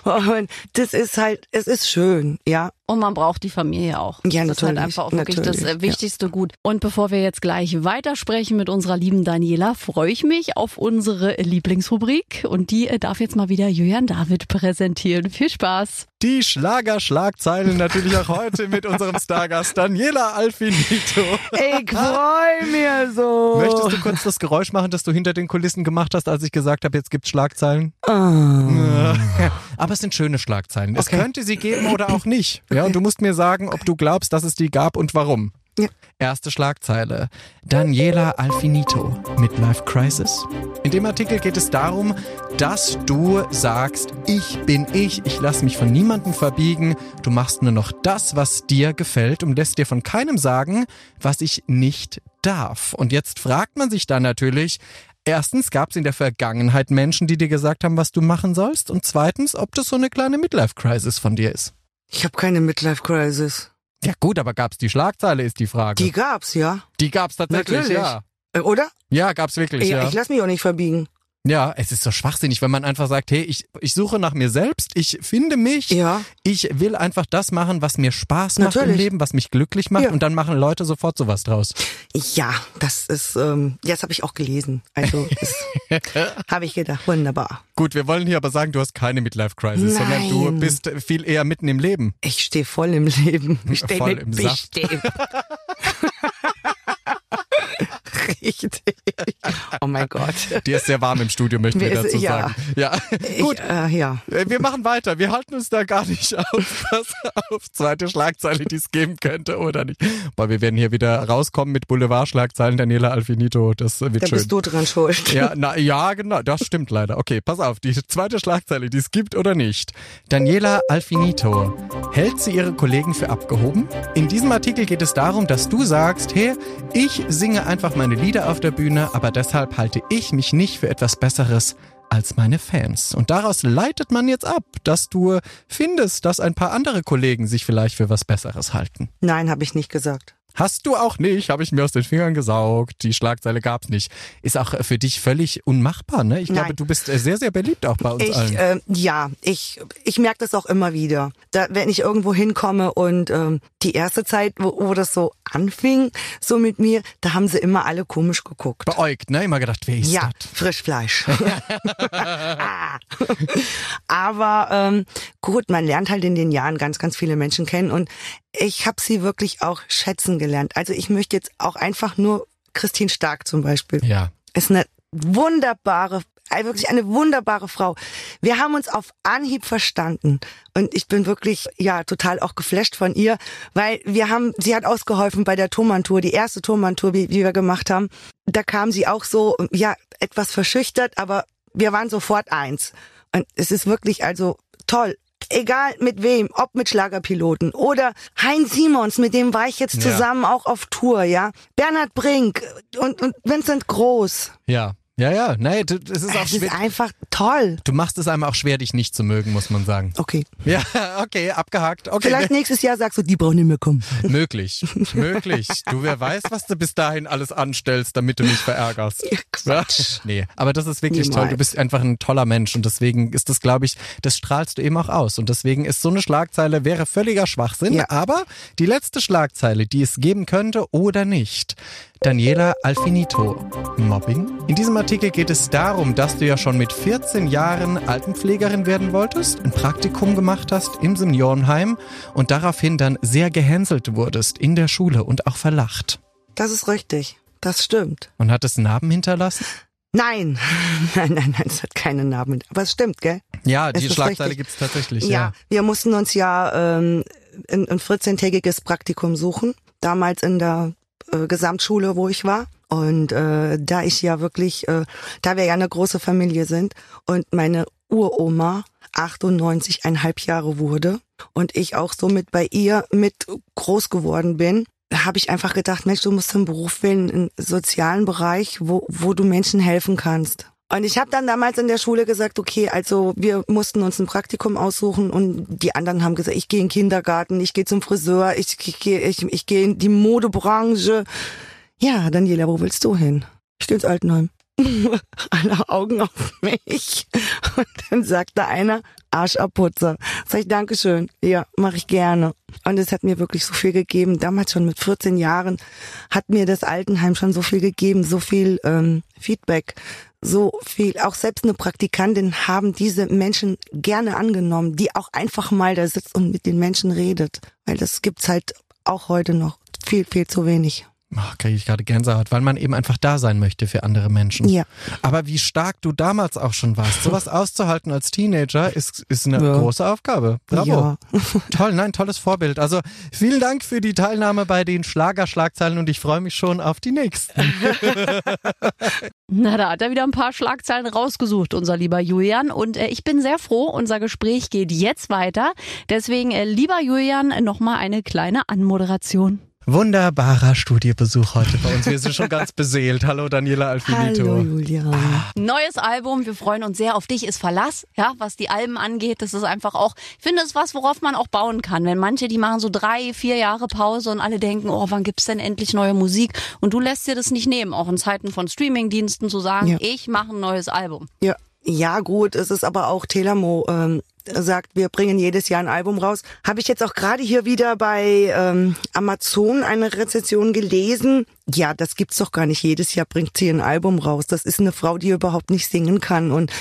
[SPEAKER 2] und das ist halt, es ist schön, ja.
[SPEAKER 4] Und man braucht die Familie auch.
[SPEAKER 2] Ja,
[SPEAKER 4] das ist halt
[SPEAKER 2] natürlich,
[SPEAKER 4] einfach auch wirklich das
[SPEAKER 2] natürlich,
[SPEAKER 4] äh,
[SPEAKER 2] ja.
[SPEAKER 4] wichtigste Gut. Und bevor wir jetzt gleich weitersprechen mit unserer lieben Daniela, freue ich mich auf unsere Lieblingsrubrik. Und die äh, darf jetzt mal wieder Julian David präsentieren. Viel Spaß.
[SPEAKER 1] Die Schlager-Schlagzeilen natürlich auch heute mit unserem Stargast Daniela Alfinito.
[SPEAKER 2] Ich freu mir so.
[SPEAKER 1] Möchtest du kurz das Geräusch machen, das du hinter den Kulissen gemacht hast, als ich gesagt habe, jetzt gibt's Schlagzeilen?
[SPEAKER 2] Ah.
[SPEAKER 1] Aber es sind schöne Schlagzeilen. Es
[SPEAKER 2] Okay.
[SPEAKER 1] könnte sie geben oder auch nicht. Ja, und du musst mir sagen, ob du glaubst, dass es die gab und warum.
[SPEAKER 2] Ja.
[SPEAKER 1] Erste Schlagzeile. Daniela Alfinito, Midlife Crisis. In dem Artikel geht es darum, dass du sagst, ich bin ich, ich lasse mich von niemandem verbiegen, du machst nur noch das, was dir gefällt und lässt dir von keinem sagen, was ich nicht darf. Und jetzt fragt man sich dann natürlich, Erstens gab es in der Vergangenheit Menschen, die dir gesagt haben, was du machen sollst. Und zweitens, ob das so eine kleine Midlife-Crisis von dir ist.
[SPEAKER 2] Ich habe keine Midlife Crisis.
[SPEAKER 1] Ja gut, aber gab's die Schlagzeile, ist die Frage.
[SPEAKER 2] Die gab's, ja.
[SPEAKER 1] Die gab's tatsächlich,
[SPEAKER 2] Natürlich.
[SPEAKER 1] ja.
[SPEAKER 2] Äh, Oder?
[SPEAKER 1] Ja, gab's wirklich,
[SPEAKER 2] Ja,
[SPEAKER 1] ja.
[SPEAKER 2] ich lass mich auch nicht verbiegen.
[SPEAKER 1] Ja, es ist so schwachsinnig, wenn man einfach sagt, hey, ich, ich suche nach mir selbst, ich finde mich,
[SPEAKER 2] Ja.
[SPEAKER 1] ich will einfach das machen, was mir Spaß macht im
[SPEAKER 2] Natürlich.
[SPEAKER 1] Leben, was mich glücklich macht
[SPEAKER 2] Ja.
[SPEAKER 1] und dann machen Leute sofort sowas draus.
[SPEAKER 2] Ja, das ist, ähm, das habe ich auch gelesen. Also habe ich gedacht, wunderbar.
[SPEAKER 1] Gut, wir wollen hier aber sagen, du hast keine Midlife-Crisis, sondern du bist viel eher mitten im Leben.
[SPEAKER 2] Ich stehe voll im Leben. Ich steh
[SPEAKER 1] Voll im Saft.
[SPEAKER 2] Richtig. Oh mein Gott.
[SPEAKER 1] Dir ist sehr warm im Studio, möchten wir dazu
[SPEAKER 2] ja.
[SPEAKER 1] sagen. Ja,
[SPEAKER 2] Ich,
[SPEAKER 1] gut.
[SPEAKER 2] äh, ja.
[SPEAKER 1] Äh, Wir machen weiter. Wir halten uns da gar nicht auf. Pass auf. Zweite Schlagzeile, die es geben könnte oder nicht. Weil wir werden hier wieder rauskommen mit Boulevardschlagzeilen. Daniela Alfinito, das wird
[SPEAKER 2] Da
[SPEAKER 1] schön.
[SPEAKER 2] bist du dran schuld.
[SPEAKER 1] Ja, na, ja, genau, das stimmt leider. Okay, pass auf, die zweite Schlagzeile, die es gibt oder nicht. Daniela Alfinito, hält sie ihre Kollegen für abgehoben? In diesem Artikel geht es darum, dass du sagst, hey, ich singe einfach meine Lieder auf der Bühne, aber deshalb halte ich mich nicht für etwas Besseres als meine Fans. Und daraus leitet man jetzt ab, dass du findest, dass ein paar andere Kollegen sich vielleicht für was Besseres halten.
[SPEAKER 2] Nein, habe ich nicht gesagt.
[SPEAKER 1] Hast du auch nicht, habe ich mir aus den Fingern gesaugt. Die Schlagzeile gab's nicht. Ist auch für dich völlig unmachbar, ne? Ich glaube,
[SPEAKER 2] Nein.
[SPEAKER 1] du bist äh, sehr, sehr beliebt auch bei uns
[SPEAKER 2] Ich,
[SPEAKER 1] allen.
[SPEAKER 2] ähm, ja, ich, ich merke das auch immer wieder. Da, wenn ich irgendwo hinkomme und ähm, die erste Zeit, wo, wo das so anfing, so mit mir, da haben sie immer alle komisch geguckt.
[SPEAKER 1] Beäugt, ne? Immer gedacht, wer ist
[SPEAKER 2] Ja,
[SPEAKER 1] das?
[SPEAKER 2] Frischfleisch. Ah. Aber ähm, gut, man lernt halt in den Jahren ganz, ganz viele Menschen kennen und ich habe sie wirklich auch schätzen gelernt. Also ich möchte jetzt auch einfach nur Christine Stark zum Beispiel.
[SPEAKER 1] Ja.
[SPEAKER 2] Ist eine wunderbare, äh, wirklich eine wunderbare Frau. Wir haben uns auf Anhieb verstanden und ich bin wirklich ja total auch geflasht von ihr, weil wir haben, sie hat ausgeholfen bei der Thomann-Tour, die erste Thomann-Tour, die, die wir gemacht haben. Da kam sie auch so, ja, etwas verschüchtert, aber wir waren sofort eins. Und es ist wirklich also toll. Egal mit wem, ob mit Schlagerpiloten oder Heinz Simons, mit dem war ich jetzt
[SPEAKER 1] Ja.
[SPEAKER 2] zusammen auch auf Tour, ja. Bernhard Brink und, und Vincent Groß.
[SPEAKER 1] Ja. Ja, ja. Nee, du- es ist auch
[SPEAKER 2] Es ist
[SPEAKER 1] schwer.
[SPEAKER 2] einfach toll.
[SPEAKER 1] Du machst es einem auch schwer, dich nicht zu mögen, muss man sagen.
[SPEAKER 2] Okay.
[SPEAKER 1] Ja, okay, abgehakt. Okay,
[SPEAKER 2] Vielleicht nächstes Jahr sagst du, die brauchen nicht mehr kommen.
[SPEAKER 1] Möglich, möglich. Du, wer weiß, was du bis dahin alles anstellst, damit du mich verärgerst.
[SPEAKER 2] Quatsch.
[SPEAKER 1] Nee, aber das ist wirklich
[SPEAKER 2] Niemals.
[SPEAKER 1] toll. Du bist einfach ein toller Mensch und deswegen ist das, glaube ich, das strahlst du eben auch aus. Und deswegen ist so eine Schlagzeile, wäre völliger Schwachsinn.
[SPEAKER 2] Ja.
[SPEAKER 1] Aber die letzte Schlagzeile, die es geben könnte oder nicht. Daniela Alfinito. Mobbing? In diesem Artikel geht es darum, dass du ja schon mit 14 Jahren Altenpflegerin werden wolltest, ein Praktikum gemacht hast im Seniorenheim und daraufhin dann sehr gehänselt wurdest in der Schule und auch verlacht.
[SPEAKER 2] Das ist richtig. Das stimmt.
[SPEAKER 1] Und hat es Narben hinterlassen?
[SPEAKER 2] Nein. Nein, nein, nein, es hat keine Namen. Aber es stimmt, gell?
[SPEAKER 1] Ja,
[SPEAKER 2] Es
[SPEAKER 1] die Schlagzeile
[SPEAKER 2] richtig.
[SPEAKER 1] gibt's tatsächlich.
[SPEAKER 2] Ja,
[SPEAKER 1] Ja.
[SPEAKER 2] wir mussten uns ja ähm, ein, ein 14-tägiges Praktikum suchen. Damals in der äh, Gesamtschule, wo ich war. Und äh, da ich ja wirklich, äh, da wir ja eine große Familie sind und meine Uroma 98,5 Jahre wurde und ich auch somit bei ihr mit groß geworden bin, habe ich einfach gedacht, Mensch, du musst einen Beruf wählen, einen sozialen Bereich, wo, wo du Menschen helfen kannst. Und ich habe dann damals in der Schule gesagt, okay, also wir mussten uns ein Praktikum aussuchen und die anderen haben gesagt, ich gehe in den Kindergarten, ich gehe zum Friseur, ich, ich gehe ich, ich gehe in die Modebranche. Ja, Daniela, wo willst du hin? Ich stehe ins Altenheim. Alle Augen auf mich. Und dann sagte einer, Arschabputzer. Sag ich, Dankeschön. Ja, mache ich gerne. Und es hat mir wirklich so viel gegeben. Damals schon mit 14 Jahren hat mir das Altenheim schon so viel gegeben, so viel ähm, Feedback, so viel. Auch selbst eine Praktikantin haben diese Menschen gerne angenommen, die auch einfach mal da sitzt und mit den Menschen redet. Weil das gibt's halt auch heute noch viel, viel zu wenig.
[SPEAKER 1] Oh, kriege ich gerade Gänsehaut, weil man eben einfach da sein möchte für andere Menschen.
[SPEAKER 2] Ja.
[SPEAKER 1] Aber wie stark du damals auch schon warst, sowas auszuhalten als Teenager ist, ist eine
[SPEAKER 2] Ja.
[SPEAKER 1] große Aufgabe. Bravo.
[SPEAKER 2] Ja.
[SPEAKER 1] Toll, nein, tolles Vorbild. Also vielen Dank für die Teilnahme bei den Schlagerschlagzeilen und ich freue mich schon auf die nächsten.
[SPEAKER 4] Na, da hat er wieder ein paar Schlagzeilen rausgesucht, unser lieber Julian. Und äh, ich bin sehr froh, unser Gespräch geht jetzt weiter. Deswegen, äh, lieber Julian, nochmal eine kleine Anmoderation.
[SPEAKER 1] Wunderbarer Studiobesuch heute bei uns. Wir sind schon ganz beseelt. Hallo Daniela Alfinito.
[SPEAKER 2] Hallo Julia.
[SPEAKER 4] Neues Album, wir freuen uns sehr auf dich ist Verlass, ja, was die Alben angeht. Das ist einfach auch, ich finde, es ist was, worauf man auch bauen kann. Wenn manche, die machen so drei, vier Jahre Pause und alle denken, oh, wann gibt's denn endlich neue Musik? Und du lässt dir das nicht nehmen, auch in Zeiten von Streamingdiensten zu sagen,
[SPEAKER 2] Ja.
[SPEAKER 4] ich mache ein neues Album.
[SPEAKER 2] Ja, ja gut, es ist aber auch Telamo ähm, sagt, wir bringen jedes Jahr ein Album raus. Habe ich jetzt auch gerade hier wieder bei ähm, Amazon eine Rezension gelesen. Ja, das gibt's doch gar nicht. Jedes Jahr bringt sie ein Album raus. Das ist eine Frau, die überhaupt nicht singen kann und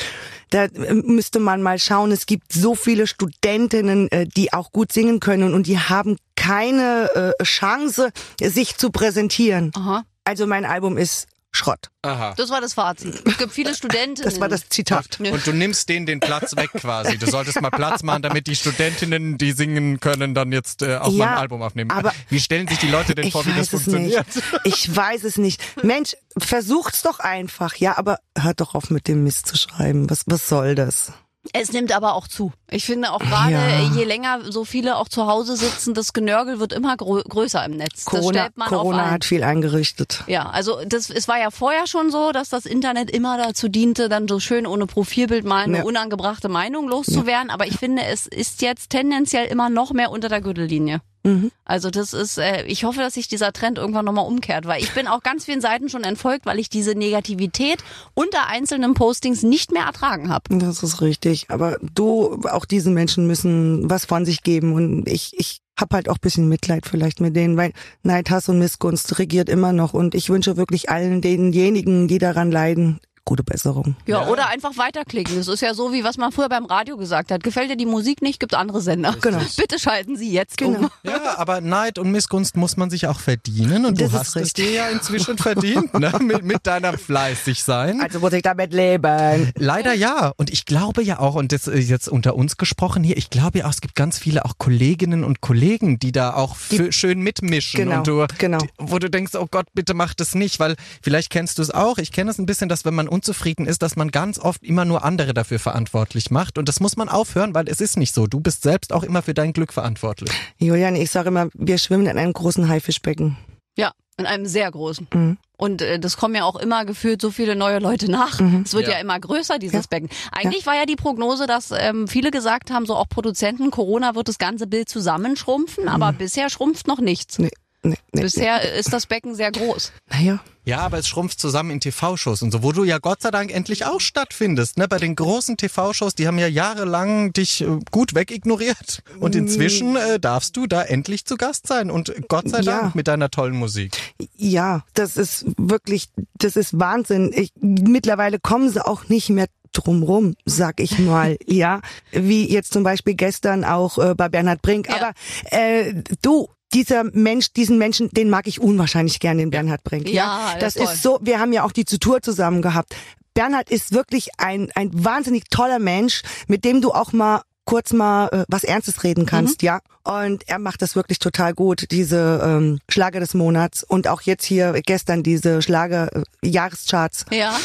[SPEAKER 2] da äh, müsste man mal schauen. Es gibt so viele Studentinnen, äh, die auch gut singen können und die haben keine äh, Chance, sich zu präsentieren.
[SPEAKER 4] Aha.
[SPEAKER 2] Also mein Album ist Schrott.
[SPEAKER 1] Aha.
[SPEAKER 4] Das war das Fazit. Es gibt viele Studenten.
[SPEAKER 2] Das war das Zitat.
[SPEAKER 1] Und du nimmst denen den Platz weg quasi. Du solltest mal Platz machen, damit die Studentinnen, die singen können, dann jetzt äh, auch
[SPEAKER 2] Ja,
[SPEAKER 1] mal ein Album aufnehmen.
[SPEAKER 2] aber-
[SPEAKER 1] wie stellen sich die Leute denn vor, wie das
[SPEAKER 2] weiß es
[SPEAKER 1] funktioniert?
[SPEAKER 2] nicht. Ich weiß es nicht. Mensch, versucht's doch einfach. Ja, aber hört doch auf mit dem Mist zu schreiben. Was, was soll das?
[SPEAKER 4] Es nimmt aber auch zu. Ich finde auch gerade,
[SPEAKER 2] Ja.
[SPEAKER 4] je länger so viele auch zu Hause sitzen, das Genörgel wird immer grö größer im Netz. das
[SPEAKER 2] Corona,
[SPEAKER 4] stellt man auf
[SPEAKER 2] Corona hat viel eingerichtet.
[SPEAKER 4] Ja, also das, es war ja vorher schon so, dass das Internet immer dazu diente, dann so schön ohne Profilbild mal eine
[SPEAKER 2] Ja.
[SPEAKER 4] unangebrachte Meinung loszuwerden. Aber ich finde, es ist jetzt tendenziell immer noch mehr unter der Gürtellinie.
[SPEAKER 2] Mhm.
[SPEAKER 4] Also das ist, äh, ich hoffe, dass sich dieser Trend irgendwann nochmal umkehrt, weil ich bin auch ganz vielen Seiten schon entfolgt, weil ich diese Negativität unter einzelnen Postings nicht mehr ertragen habe.
[SPEAKER 2] Das ist richtig. Aber du, auch diese Menschen müssen was von sich geben. Und ich, ich hab halt auch ein bisschen Mitleid vielleicht mit denen, weil Neid, Hass und Missgunst regiert immer noch. Und ich wünsche wirklich allen denjenigen, die daran leiden, gute Besserung.
[SPEAKER 4] Ja, oder einfach weiterklicken. Das ist ja so, wie was man früher beim Radio gesagt hat. Gefällt dir die Musik nicht, gibt's andere Sender.
[SPEAKER 2] Genau.
[SPEAKER 4] Bitte schalten Sie jetzt
[SPEAKER 2] Genau.
[SPEAKER 4] um.
[SPEAKER 1] Ja, aber Neid und Missgunst muss man sich auch verdienen und
[SPEAKER 2] Das
[SPEAKER 1] du hast es
[SPEAKER 2] richtig.
[SPEAKER 1] dir ja inzwischen verdient, ne? mit, mit deiner fleißig sein.
[SPEAKER 2] Also muss ich damit leben.
[SPEAKER 1] Leider ja. Und ich glaube ja auch, und das ist jetzt unter uns gesprochen hier, ich glaube ja auch, es gibt ganz viele auch Kolleginnen und Kollegen, die da auch für, schön mitmischen.
[SPEAKER 2] Genau,
[SPEAKER 1] und du,
[SPEAKER 2] genau.
[SPEAKER 1] die- wo du denkst, oh Gott, bitte mach das nicht, weil vielleicht kennst du es auch. Ich kenne es ein bisschen, dass wenn man unzufrieden ist, dass man ganz oft immer nur andere dafür verantwortlich macht. Und das muss man aufhören, weil es ist nicht so. Du bist selbst auch immer für dein Glück verantwortlich.
[SPEAKER 2] Julian, ich sage immer, wir schwimmen in einem großen Haifischbecken.
[SPEAKER 4] Ja, in einem sehr großen.
[SPEAKER 2] Mhm.
[SPEAKER 4] Und äh, das kommen ja auch immer gefühlt so viele neue Leute nach. Es wird ja.
[SPEAKER 1] Ja.
[SPEAKER 4] immer größer, dieses
[SPEAKER 2] Ja.
[SPEAKER 4] Becken. Eigentlich war ja die Prognose, dass ähm, viele gesagt haben, so auch Produzenten, Corona wird das ganze Bild zusammenschrumpfen, aber bisher schrumpft noch nichts.
[SPEAKER 2] Nee, nee, nee.
[SPEAKER 4] Bisher äh, ist das Becken sehr groß.
[SPEAKER 2] Naja,
[SPEAKER 1] Ja, aber es schrumpft zusammen in TV-Shows und so, wo du ja Gott sei Dank endlich auch stattfindest. Ne? Bei den großen TV-Shows, die haben ja jahrelang dich äh, gut wegignoriert. Und inzwischen äh, darfst du da endlich zu Gast sein. Und Gott sei
[SPEAKER 2] Ja.
[SPEAKER 1] Dank mit deiner tollen Musik.
[SPEAKER 2] ja, das ist wirklich, das ist Wahnsinn. Ich, mittlerweile kommen sie auch nicht mehr drumrum, sag ich mal, ja, wie jetzt zum Beispiel gestern auch äh, bei Bernhard Brink.
[SPEAKER 4] Ja.
[SPEAKER 2] Aber äh, du, dieser Mensch, diesen Menschen, den mag ich unwahrscheinlich gern, den Bernhard Brink. Ja,
[SPEAKER 4] Ja,
[SPEAKER 2] das
[SPEAKER 4] das ist
[SPEAKER 2] so. Wir haben ja auch die Tour zusammen gehabt. Bernhard ist wirklich ein ein wahnsinnig toller Mensch, mit dem du auch mal kurz mal äh, was Ernstes reden kannst, ja. Und er macht das wirklich total gut, diese ähm, Schlager des Monats und auch jetzt hier gestern diese Schlager äh, Jahrescharts.
[SPEAKER 4] Ja.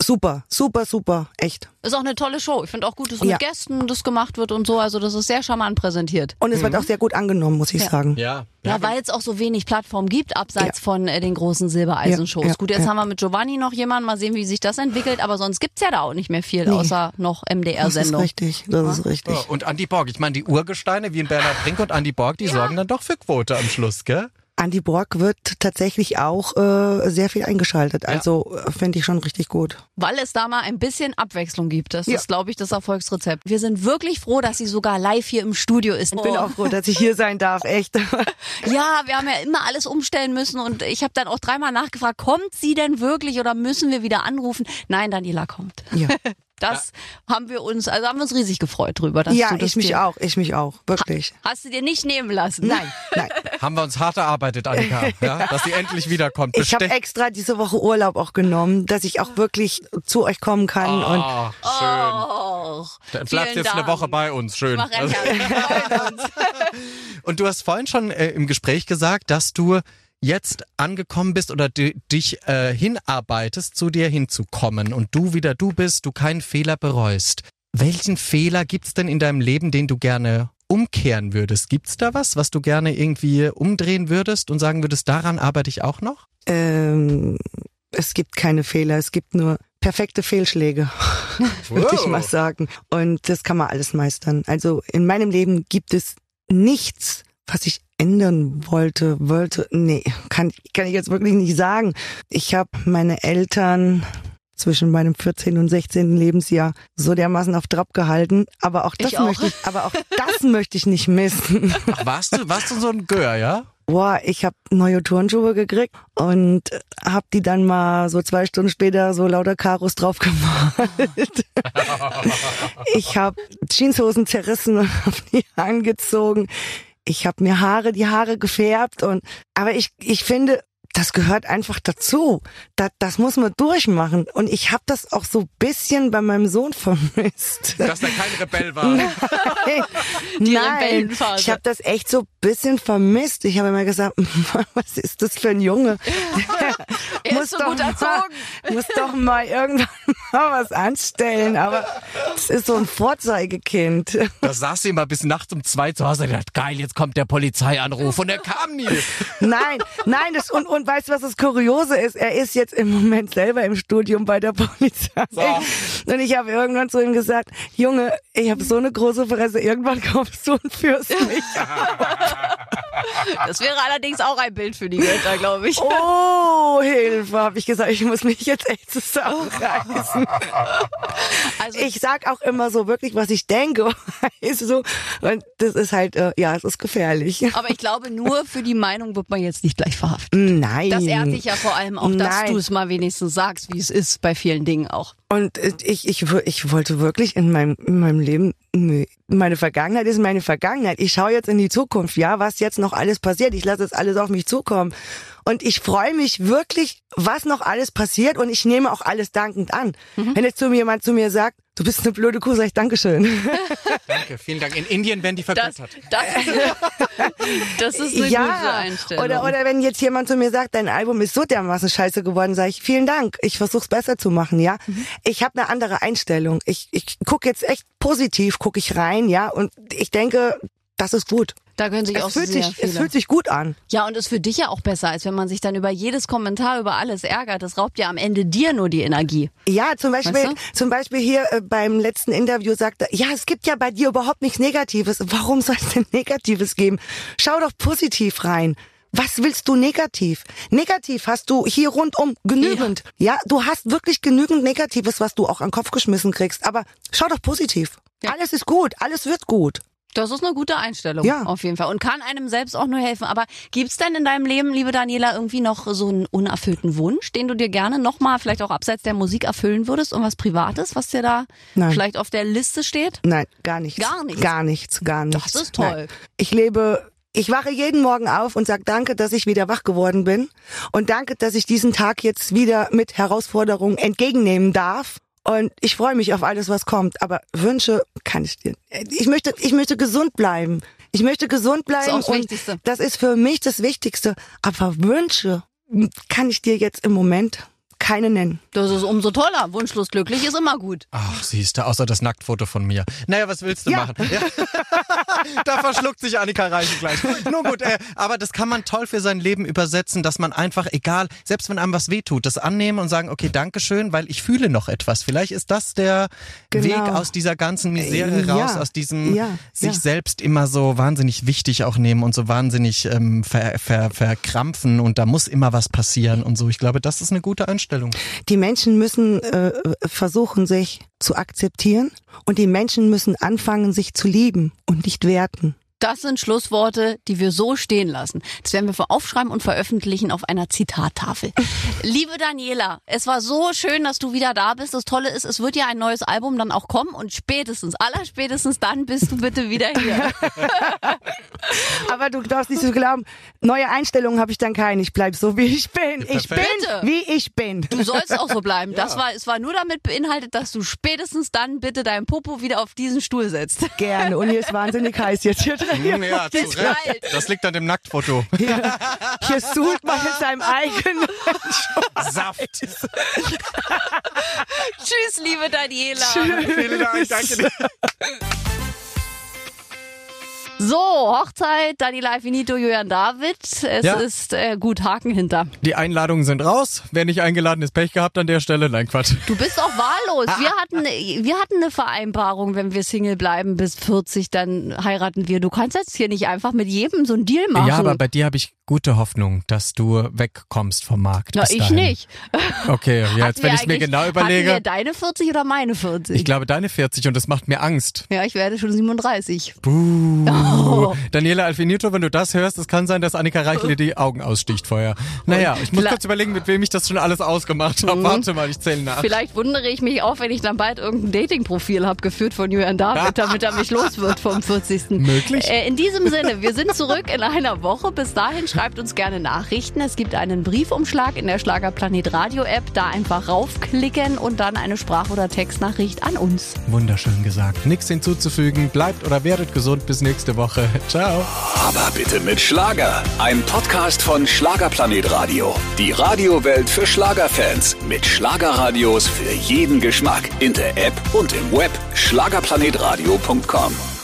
[SPEAKER 2] Super, super, super, echt.
[SPEAKER 4] Ist auch eine tolle Show. Ich finde auch gut, dass
[SPEAKER 2] Ja.
[SPEAKER 4] mit Gästen das gemacht wird und so. Also das ist sehr charmant präsentiert.
[SPEAKER 2] Und es wird auch sehr gut angenommen, muss ich
[SPEAKER 4] Ja.
[SPEAKER 2] sagen.
[SPEAKER 1] Ja.
[SPEAKER 4] Ja, weil es auch so wenig Plattformen gibt, abseits
[SPEAKER 2] Ja.
[SPEAKER 4] von äh, den großen Silbereisen-Shows.
[SPEAKER 2] Ja, ja,
[SPEAKER 4] Gut, jetzt
[SPEAKER 2] ja.
[SPEAKER 4] haben wir mit Giovanni noch jemanden, mal sehen, wie sich das entwickelt, aber sonst gibt's ja da auch nicht mehr viel, außer noch
[SPEAKER 2] Das ist
[SPEAKER 4] MDR-Sendung.
[SPEAKER 2] richtig, das ist richtig.
[SPEAKER 1] Und Andy Borg. Ich meine, die Urgesteine wie in Bernhard Brink und Andy Borg, die sorgen dann doch für Quote am Schluss, gell?
[SPEAKER 2] Andy Brock wird tatsächlich auch äh, sehr viel eingeschaltet.
[SPEAKER 1] Ja.
[SPEAKER 2] Also äh, finde ich schon richtig gut.
[SPEAKER 4] Weil es da mal ein bisschen Abwechslung gibt. Das
[SPEAKER 2] Ja.
[SPEAKER 4] ist, glaube ich, das Erfolgsrezept. Wir sind wirklich froh, dass sie sogar live hier im Studio ist.
[SPEAKER 2] Ich bin auch froh, dass ich hier sein darf, echt.
[SPEAKER 4] Ja, wir haben ja immer alles umstellen müssen und ich habe dann auch dreimal nachgefragt, kommt sie denn wirklich oder müssen wir wieder anrufen? Nein, Daniela kommt.
[SPEAKER 2] Ja,
[SPEAKER 4] Das haben wir uns, also haben wir uns riesig gefreut drüber. Dass
[SPEAKER 2] ja
[SPEAKER 4] du das
[SPEAKER 2] ich mich
[SPEAKER 4] dir,
[SPEAKER 2] auch, ich mich auch, wirklich.
[SPEAKER 4] Hast du dir nicht nehmen lassen?
[SPEAKER 2] Nein, nein.
[SPEAKER 1] Haben wir uns hart erarbeitet, Annika, ja, dass sie endlich wiederkommt.
[SPEAKER 2] Ich habe extra diese Woche Urlaub auch genommen, dass ich auch wirklich zu euch kommen kann. Und
[SPEAKER 1] Ah, schön.
[SPEAKER 4] Och,
[SPEAKER 1] Dann bleibst
[SPEAKER 4] vielen
[SPEAKER 1] jetzt eine
[SPEAKER 4] Dank.
[SPEAKER 1] Woche bei uns, schön.
[SPEAKER 4] Mach
[SPEAKER 1] Also-
[SPEAKER 4] uns.
[SPEAKER 1] Und du hast vorhin schon äh, im Gespräch gesagt, dass du jetzt angekommen bist oder di- dich äh, hinarbeitest, zu dir hinzukommen und du wieder du bist, du keinen Fehler bereust. Welchen Fehler gibt's denn in deinem Leben, den du gerne umkehren würdest? Gibt's da was, was du gerne irgendwie umdrehen würdest und sagen würdest, daran arbeite ich auch noch?
[SPEAKER 2] ähm, es gibt keine Fehler, es gibt nur perfekte Fehlschläge, würde ich mal sagen. Und das kann man alles meistern. Also in meinem Leben gibt es nichts, was ich ändern wollte, wollte. Nee, kann, kann ich jetzt wirklich nicht sagen. Ich habe meine Eltern zwischen meinem 14. und 16. Lebensjahr so dermaßen auf Trab gehalten, aber auch das
[SPEAKER 4] Ich auch.
[SPEAKER 2] möchte ich, aber auch das möchte ich nicht missen.
[SPEAKER 1] Ach, warst du, warst du so ein Gör, ja?
[SPEAKER 2] Boah, ich habe neue Turnschuhe gekriegt und hab die dann mal so zwei Stunden später so lauter Karos drauf gemalt. ich habe Jeanshosen zerrissen und hab die angezogen. Ich habe mir Haare, die Haare gefärbt und aber ich ich finde das gehört einfach dazu. Das, das muss man durchmachen. Und ich habe das auch so bisschen bei meinem Sohn vermisst.
[SPEAKER 1] Dass er kein Rebell war.
[SPEAKER 4] Die
[SPEAKER 2] Nein, ich habe das echt so bisschen vermisst. Ich habe immer gesagt, was ist das für ein Junge?
[SPEAKER 4] Er ist so gut
[SPEAKER 2] mal, muss doch mal irgendwann mal was anstellen. Aber es ist so ein Vorzeigekind.
[SPEAKER 1] Da saß sie immer bis nachts um zwei zu Hause und dachte, geil, jetzt kommt der Polizeianruf und er kam nie.
[SPEAKER 2] Nein, nein, das, und, und weißt du, was das Kuriose ist? Er ist jetzt im Moment selber im Studium bei der Polizei. Und ich habe irgendwann zu ihm gesagt, Junge, ich habe so eine große Fresse, irgendwann kommst du und führst mich.
[SPEAKER 4] Das wäre allerdings auch ein Bild für die Götter, glaube ich.
[SPEAKER 2] Oh, Hilfe, habe ich gesagt, ich muss mich jetzt echt zusammenreißen.
[SPEAKER 4] Also
[SPEAKER 2] Ich sag auch immer so wirklich, was ich denke. Ist so, und das ist halt, äh, ja, es ist gefährlich.
[SPEAKER 4] aber ich glaube, nur für die Meinung wird man jetzt nicht gleich verhaftet.
[SPEAKER 2] Nein.
[SPEAKER 4] Das ehrt dich ja vor allem auch, dass
[SPEAKER 2] Nein.
[SPEAKER 4] du es mal wenigstens sagst, wie es ist bei vielen Dingen auch.
[SPEAKER 2] Und äh, ich, ich, ich wollte wirklich in meinem, in meinem Leben, nee, meine Vergangenheit ist meine Vergangenheit. Ich schaue jetzt in die Zukunft, ja, was jetzt noch alles passiert. Ich lasse es alles auf mich zukommen. Und ich freue mich wirklich, was noch alles passiert und ich nehme auch alles dankend an. Wenn jetzt zu mir jemand zu mir sagt, du bist eine blöde Kuh, sag ich Dankeschön.
[SPEAKER 1] Danke, vielen Dank. In Indien werden die
[SPEAKER 4] Das,
[SPEAKER 1] vergöttert.
[SPEAKER 4] das, ist, das ist eine gute Einstellung.
[SPEAKER 2] Oder, oder wenn jetzt jemand zu mir sagt, dein Album ist so dermaßen scheiße geworden, sage ich, vielen Dank, ich versuch's besser zu machen, ja.
[SPEAKER 4] Mhm.
[SPEAKER 2] Ich habe eine andere Einstellung. Ich, ich gucke jetzt echt positiv, gucke ich rein, ja, und ich denke, das ist gut.
[SPEAKER 4] Da können sich auch
[SPEAKER 2] Es fühlt,
[SPEAKER 4] sehr
[SPEAKER 2] sich,
[SPEAKER 4] viele.
[SPEAKER 2] es fühlt sich gut an.
[SPEAKER 4] ja, und ist für dich ja auch besser, als wenn man sich dann über jedes Kommentar, über alles ärgert. Das raubt ja am Ende dir nur die Energie.
[SPEAKER 2] Ja, zum Beispiel,
[SPEAKER 4] Weißt du?
[SPEAKER 2] zum Beispiel hier äh, beim letzten Interview sagte, ja, es gibt ja bei dir überhaupt nichts Negatives. Warum soll es denn Negatives geben? Schau doch positiv rein. Was willst du negativ? Negativ hast du hier rundum genügend. Ja, du hast wirklich genügend Negatives, was du auch an den Kopf geschmissen kriegst. Aber schau doch positiv.
[SPEAKER 4] Ja.
[SPEAKER 2] Alles ist gut, alles wird gut.
[SPEAKER 4] Das ist eine gute Einstellung,
[SPEAKER 2] Ja.
[SPEAKER 4] auf jeden Fall. Und kann einem selbst auch nur helfen. Aber gibt's denn in deinem Leben, liebe Daniela, irgendwie noch so einen unerfüllten Wunsch, den du dir gerne nochmal, vielleicht auch abseits der Musik erfüllen würdest? Und was Privates, was dir da
[SPEAKER 2] Nein.
[SPEAKER 4] vielleicht auf der Liste steht?
[SPEAKER 2] Nein, gar nichts.
[SPEAKER 4] Gar nichts?
[SPEAKER 2] Gar nichts, gar nichts.
[SPEAKER 4] ist toll.
[SPEAKER 2] Nein. Ich lebe, ich wache jeden Morgen auf und sage danke, dass ich wieder wach geworden bin. Und danke, dass ich diesen Tag jetzt wieder mit Herausforderungen entgegennehmen darf. Und ich freue mich auf alles, was kommt. Aber Wünsche kann ich dir. Ich möchte, ich möchte gesund bleiben. Ich möchte gesund bleiben.
[SPEAKER 4] das
[SPEAKER 2] und
[SPEAKER 4] Wichtigste.
[SPEAKER 2] Das ist für mich das Wichtigste. Aber Wünsche kann ich dir jetzt im Moment keine nennen.
[SPEAKER 4] Das ist umso toller. Wunschlos glücklich ist immer gut.
[SPEAKER 1] Ach, siehst du, außer das Nacktfoto von mir. Naja, was willst du
[SPEAKER 2] Ja.
[SPEAKER 1] machen? Ja. da verschluckt sich Annika Reiche gleich. Nur gut, äh, aber das kann man toll für sein Leben übersetzen, dass man einfach, egal, selbst wenn einem was wehtut, das annehmen und sagen, okay, Dankeschön, weil ich fühle noch etwas. Vielleicht ist das der
[SPEAKER 2] Genau.
[SPEAKER 1] Weg aus dieser ganzen Misere
[SPEAKER 2] Äh, ja.
[SPEAKER 1] raus, aus diesem
[SPEAKER 2] Ja,
[SPEAKER 1] sich
[SPEAKER 2] ja.
[SPEAKER 1] selbst immer so wahnsinnig wichtig auch nehmen und so wahnsinnig ähm, ver, ver, verkrampfen und da muss immer was passieren und so. Ich glaube, das ist eine gute Einstellung.
[SPEAKER 2] Die Menschen müssen äh, versuchen, sich zu akzeptieren und die Menschen müssen anfangen, sich zu lieben und nicht werten.
[SPEAKER 4] Das sind Schlussworte, die wir so stehen lassen. Das werden wir aufschreiben und veröffentlichen auf einer Zitattafel. Liebe Daniela, es war so schön, dass du wieder da bist. Das Tolle ist, es wird ja ein neues Album dann auch kommen und spätestens, allerspätestens dann bist du bitte wieder hier.
[SPEAKER 2] Aber du darfst nicht so glauben, neue Einstellungen habe ich dann keine. Ich bleib so, wie ich bin. Ich bin,
[SPEAKER 4] Bitte.
[SPEAKER 2] wie ich bin.
[SPEAKER 4] Du sollst auch so bleiben. Das war, es war nur damit beinhaltet, dass du spätestens dann bitte dein Popo wieder auf diesen Stuhl setzt.
[SPEAKER 2] Gerne. Und hier ist wahnsinnig heiß jetzt hier drin.
[SPEAKER 1] Ja, zu Recht.
[SPEAKER 4] kalt.
[SPEAKER 1] Das liegt an dem Nacktfoto.
[SPEAKER 2] Hier, hier suhlt man in seinem eigenen.
[SPEAKER 1] Saft.
[SPEAKER 4] Tschüss, liebe Daniela.
[SPEAKER 1] Vielen Dank, danke dir.
[SPEAKER 4] So, Hochzeit, Daniela Finito, Julian David. Es
[SPEAKER 1] Ja.
[SPEAKER 4] ist äh, gut, Haken hinter.
[SPEAKER 1] Die Einladungen sind raus. Wer nicht eingeladen ist, Pech gehabt an der Stelle. Nein, Quatsch.
[SPEAKER 4] Du bist auch wahllos. Wir hatten, wir hatten eine Vereinbarung, wenn wir Single bleiben bis 40, dann heiraten wir. Du kannst jetzt hier nicht einfach mit jedem so einen Deal machen.
[SPEAKER 1] Ja, aber bei dir habe ich gute Hoffnung, dass du wegkommst vom Markt.
[SPEAKER 4] Na, ich
[SPEAKER 1] dahin.
[SPEAKER 4] nicht.
[SPEAKER 1] Okay, ja, jetzt wenn ich mir genau
[SPEAKER 4] Hatten wir
[SPEAKER 1] überlege,
[SPEAKER 4] deine 40 oder meine 40?
[SPEAKER 1] ich glaube deine 40 und das macht mir Angst.
[SPEAKER 4] ja, ich werde schon 37.
[SPEAKER 1] Buh.
[SPEAKER 4] Oh.
[SPEAKER 1] Daniela Alfinito, wenn du das hörst, es kann sein, dass Annika Reichel dir die Augen aussticht vorher. Naja, ich muss kurz überlegen, mit wem ich das schon alles ausgemacht habe. Warte mal, ich zähle nach.
[SPEAKER 4] Vielleicht wundere ich mich auch, wenn ich dann bald irgendein Dating-Profil habe, geführt von Julian David, damit er mich los wird vom 40.
[SPEAKER 1] Möglich.
[SPEAKER 4] Äh, in diesem Sinne, wir sind zurück in einer Woche. Bis dahin schreibt uns gerne Nachrichten. Es gibt einen Briefumschlag in der Schlagerplanet Radio App. Da einfach raufklicken und dann eine Sprach- oder Textnachricht an uns.
[SPEAKER 1] Wunderschön gesagt. Nichts hinzuzufügen. Bleibt oder werdet gesund. Bis nächste Woche. Ciao.
[SPEAKER 3] Aber bitte mit Schlager. Ein Podcast von Schlagerplanet Radio. Die Radiowelt für Schlagerfans. Mit Schlagerradios für jeden Geschmack. In der App und im Web. Schlagerplanetradio.com.